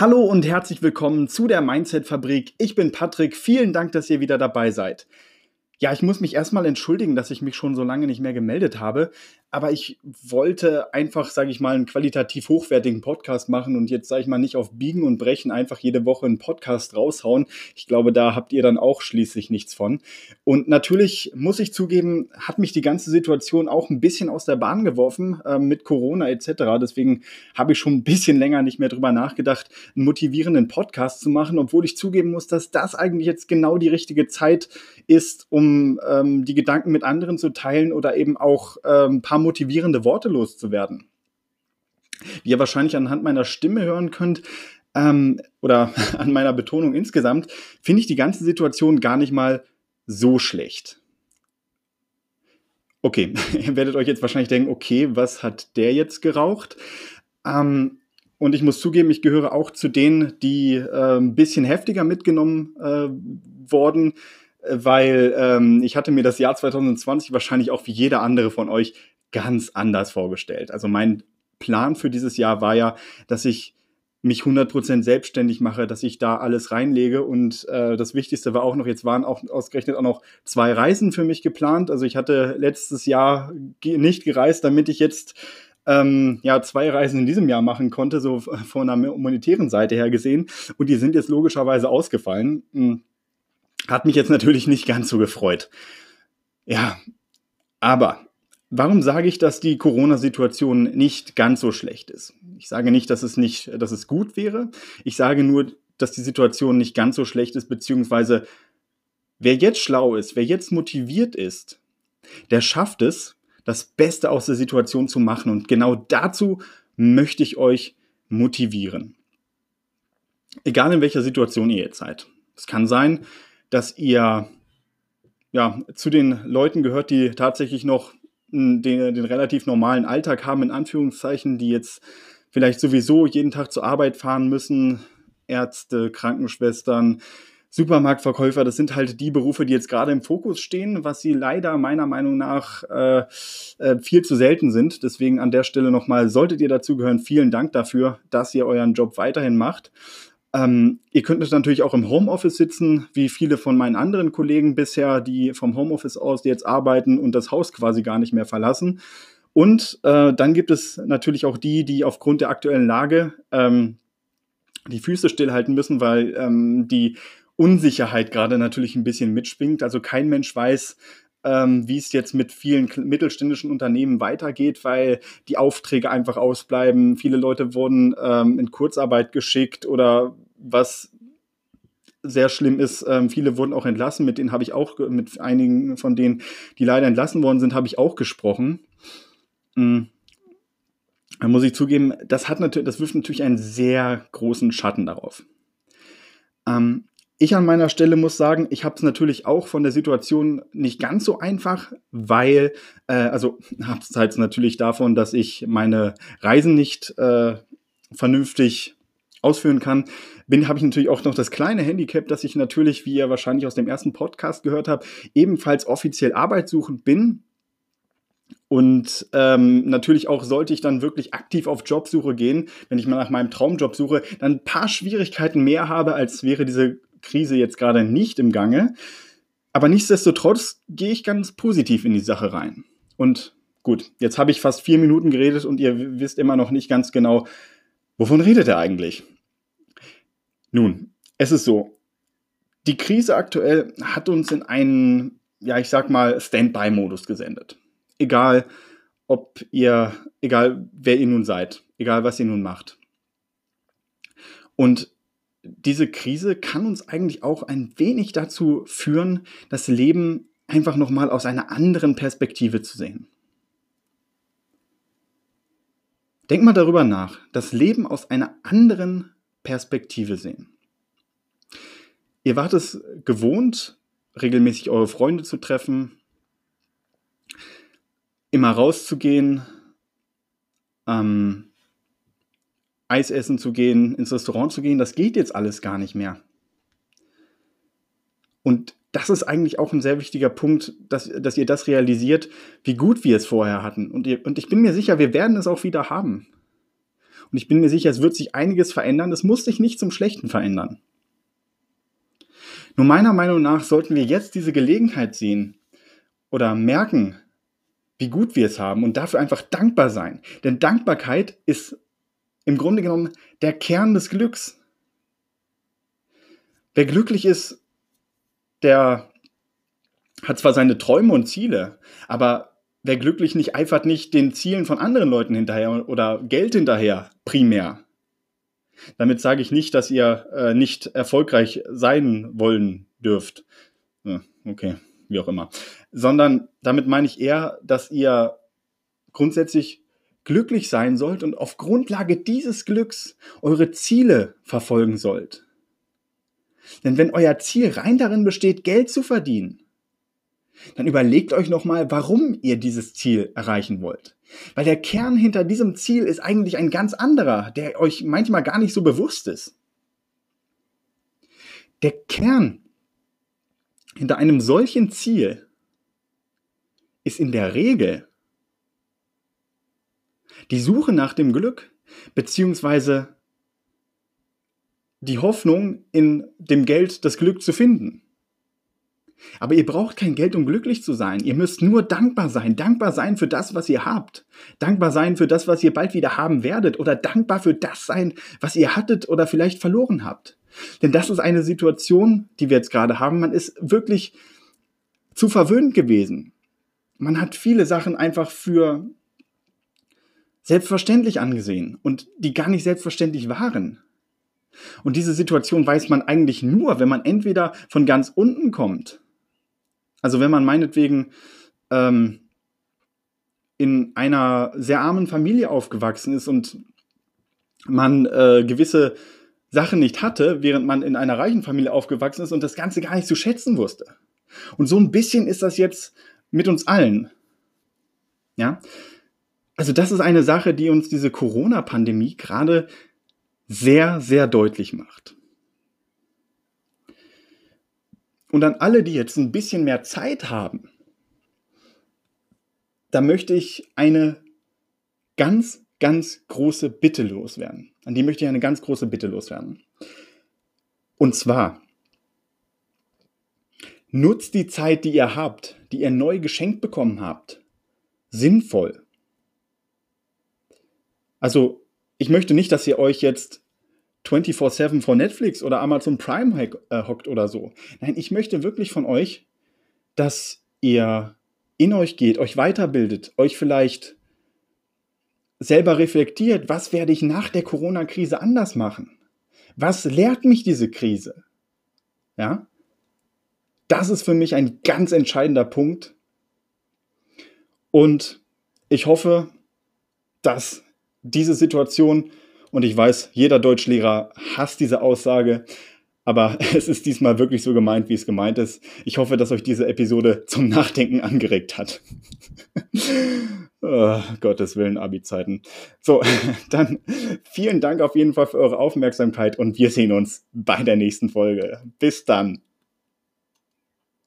Hallo und herzlich willkommen zu der Mindset Fabrik. Ich bin Patrick. Vielen Dank, dass ihr wieder dabei seid. Ja, ich muss mich erstmal entschuldigen, dass ich mich schon so lange nicht mehr gemeldet habe. Aber ich wollte einfach, sage ich mal, einen qualitativ hochwertigen Podcast machen und jetzt, sage ich mal, nicht auf Biegen und Brechen einfach jede Woche einen Podcast raushauen. Ich glaube, da habt ihr dann auch schließlich nichts von. Und natürlich muss ich zugeben, hat mich die ganze Situation auch ein bisschen aus der Bahn geworfen äh, mit Corona etc. Deswegen habe ich schon ein bisschen länger nicht mehr drüber nachgedacht, einen motivierenden Podcast zu machen, obwohl ich zugeben muss, dass das eigentlich jetzt genau die richtige Zeit ist, um ähm, die Gedanken mit anderen zu teilen oder eben auch ähm, ein paar paar motivierende Worte loszuwerden. Wie ihr wahrscheinlich anhand meiner Stimme hören könnt, ähm, oder an meiner Betonung insgesamt, finde ich die ganze Situation gar nicht mal so schlecht. Okay, ihr werdet euch jetzt wahrscheinlich denken, okay, was hat der jetzt geraucht? Ähm, und ich muss zugeben, ich gehöre auch zu denen, die äh, ein bisschen heftiger mitgenommen äh, worden, weil ähm, ich hatte mir das Jahr 2020 wahrscheinlich auch wie jeder andere von euch ganz anders vorgestellt. Also mein Plan für dieses Jahr war ja, dass ich mich 100% selbstständig mache, dass ich da alles reinlege. Und äh, das Wichtigste war auch noch, jetzt waren auch ausgerechnet auch noch zwei Reisen für mich geplant. Also ich hatte letztes Jahr nicht gereist, damit ich jetzt ähm, ja zwei Reisen in diesem Jahr machen konnte, so von einer monetären Seite her gesehen. Und die sind jetzt logischerweise ausgefallen. Hm. Hat mich jetzt natürlich nicht ganz so gefreut. Ja, aber Warum sage ich, dass die Corona-Situation nicht ganz so schlecht ist? Ich sage nicht, dass es nicht, dass es gut wäre. Ich sage nur, dass die Situation nicht ganz so schlecht ist, beziehungsweise wer jetzt schlau ist, wer jetzt motiviert ist, der schafft es, das Beste aus der Situation zu machen. Und genau dazu möchte ich euch motivieren. Egal in welcher Situation ihr jetzt seid. Es kann sein, dass ihr ja, zu den Leuten gehört, die tatsächlich noch den, den relativ normalen Alltag haben, in Anführungszeichen, die jetzt vielleicht sowieso jeden Tag zur Arbeit fahren müssen, Ärzte, Krankenschwestern, Supermarktverkäufer, das sind halt die Berufe, die jetzt gerade im Fokus stehen, was sie leider meiner Meinung nach äh, äh, viel zu selten sind. Deswegen an der Stelle nochmal, solltet ihr dazu gehören, vielen Dank dafür, dass ihr euren Job weiterhin macht. Ähm, ihr könnt natürlich auch im Homeoffice sitzen, wie viele von meinen anderen Kollegen bisher, die vom Homeoffice aus jetzt arbeiten und das Haus quasi gar nicht mehr verlassen. Und äh, dann gibt es natürlich auch die, die aufgrund der aktuellen Lage ähm, die Füße stillhalten müssen, weil ähm, die Unsicherheit gerade natürlich ein bisschen mitschwingt. Also kein Mensch weiß, ähm, wie es jetzt mit vielen mittelständischen Unternehmen weitergeht, weil die Aufträge einfach ausbleiben. Viele Leute wurden ähm, in Kurzarbeit geschickt oder was sehr schlimm ist, ähm, viele wurden auch entlassen, mit denen habe ich auch, mit einigen von denen, die leider entlassen worden sind, habe ich auch gesprochen. Mhm. Da muss ich zugeben, das hat natürlich, das wirft natürlich einen sehr großen Schatten darauf. Ähm, ich an meiner Stelle muss sagen, ich habe es natürlich auch von der Situation nicht ganz so einfach, weil, äh, also abseits natürlich davon, dass ich meine Reisen nicht äh, vernünftig ausführen kann, bin habe ich natürlich auch noch das kleine Handicap, dass ich natürlich, wie ihr wahrscheinlich aus dem ersten Podcast gehört habt, ebenfalls offiziell arbeitssuchend bin. Und ähm, natürlich auch sollte ich dann wirklich aktiv auf Jobsuche gehen, wenn ich mal nach meinem Traumjob suche, dann ein paar Schwierigkeiten mehr habe, als wäre diese Krise jetzt gerade nicht im Gange. Aber nichtsdestotrotz gehe ich ganz positiv in die Sache rein. Und gut, jetzt habe ich fast vier Minuten geredet und ihr wisst immer noch nicht ganz genau, wovon redet er eigentlich? Nun, es ist so, die Krise aktuell hat uns in einen, ja, ich sag mal, Standby-Modus gesendet. Egal, ob ihr, egal wer ihr nun seid, egal was ihr nun macht. Und diese Krise kann uns eigentlich auch ein wenig dazu führen, das Leben einfach nochmal aus einer anderen Perspektive zu sehen. Denk mal darüber nach, das Leben aus einer anderen Perspektive sehen. Ihr wart es gewohnt, regelmäßig eure Freunde zu treffen, immer rauszugehen, ähm, Eis essen zu gehen, ins Restaurant zu gehen, das geht jetzt alles gar nicht mehr. Und das ist eigentlich auch ein sehr wichtiger Punkt, dass, dass ihr das realisiert, wie gut wir es vorher hatten. Und, ihr, und ich bin mir sicher, wir werden es auch wieder haben. Und ich bin mir sicher, es wird sich einiges verändern. Es muss sich nicht zum Schlechten verändern. Nur meiner Meinung nach sollten wir jetzt diese Gelegenheit sehen oder merken, wie gut wir es haben und dafür einfach dankbar sein. Denn Dankbarkeit ist im Grunde genommen der Kern des Glücks. Wer glücklich ist, der hat zwar seine Träume und Ziele, aber wer glücklich nicht eifert nicht den Zielen von anderen Leuten hinterher oder Geld hinterher primär. Damit sage ich nicht, dass ihr äh, nicht erfolgreich sein wollen dürft. Okay, wie auch immer. Sondern damit meine ich eher, dass ihr grundsätzlich glücklich sein sollt und auf Grundlage dieses Glücks eure Ziele verfolgen sollt. Denn wenn euer Ziel rein darin besteht, Geld zu verdienen, dann überlegt euch nochmal, warum ihr dieses Ziel erreichen wollt. Weil der Kern hinter diesem Ziel ist eigentlich ein ganz anderer, der euch manchmal gar nicht so bewusst ist. Der Kern hinter einem solchen Ziel ist in der Regel die Suche nach dem Glück, beziehungsweise die Hoffnung, in dem Geld das Glück zu finden. Aber ihr braucht kein Geld, um glücklich zu sein. Ihr müsst nur dankbar sein. Dankbar sein für das, was ihr habt. Dankbar sein für das, was ihr bald wieder haben werdet. Oder dankbar für das sein, was ihr hattet oder vielleicht verloren habt. Denn das ist eine Situation, die wir jetzt gerade haben. Man ist wirklich zu verwöhnt gewesen. Man hat viele Sachen einfach für selbstverständlich angesehen und die gar nicht selbstverständlich waren. Und diese Situation weiß man eigentlich nur, wenn man entweder von ganz unten kommt also wenn man meinetwegen ähm, in einer sehr armen Familie aufgewachsen ist und man äh, gewisse Sachen nicht hatte, während man in einer reichen Familie aufgewachsen ist und das Ganze gar nicht zu schätzen wusste. Und so ein bisschen ist das jetzt mit uns allen. Ja? Also das ist eine Sache, die uns diese Corona-Pandemie gerade sehr, sehr deutlich macht. Und an alle, die jetzt ein bisschen mehr Zeit haben, da möchte ich eine ganz, ganz große Bitte loswerden. An die möchte ich eine ganz große Bitte loswerden. Und zwar, nutzt die Zeit, die ihr habt, die ihr neu geschenkt bekommen habt, sinnvoll. Also, ich möchte nicht, dass ihr euch jetzt 24-7 vor Netflix oder Amazon Prime äh, hockt oder so. Nein, ich möchte wirklich von euch, dass ihr in euch geht, euch weiterbildet, euch vielleicht selber reflektiert, was werde ich nach der Corona-Krise anders machen? Was lehrt mich diese Krise? Ja? Das ist für mich ein ganz entscheidender Punkt. Und ich hoffe, dass diese Situation und ich weiß, jeder Deutschlehrer hasst diese Aussage, aber es ist diesmal wirklich so gemeint, wie es gemeint ist. Ich hoffe, dass euch diese Episode zum Nachdenken angeregt hat. oh, Gottes Willen, Abi-Zeiten. So, dann vielen Dank auf jeden Fall für eure Aufmerksamkeit und wir sehen uns bei der nächsten Folge. Bis dann.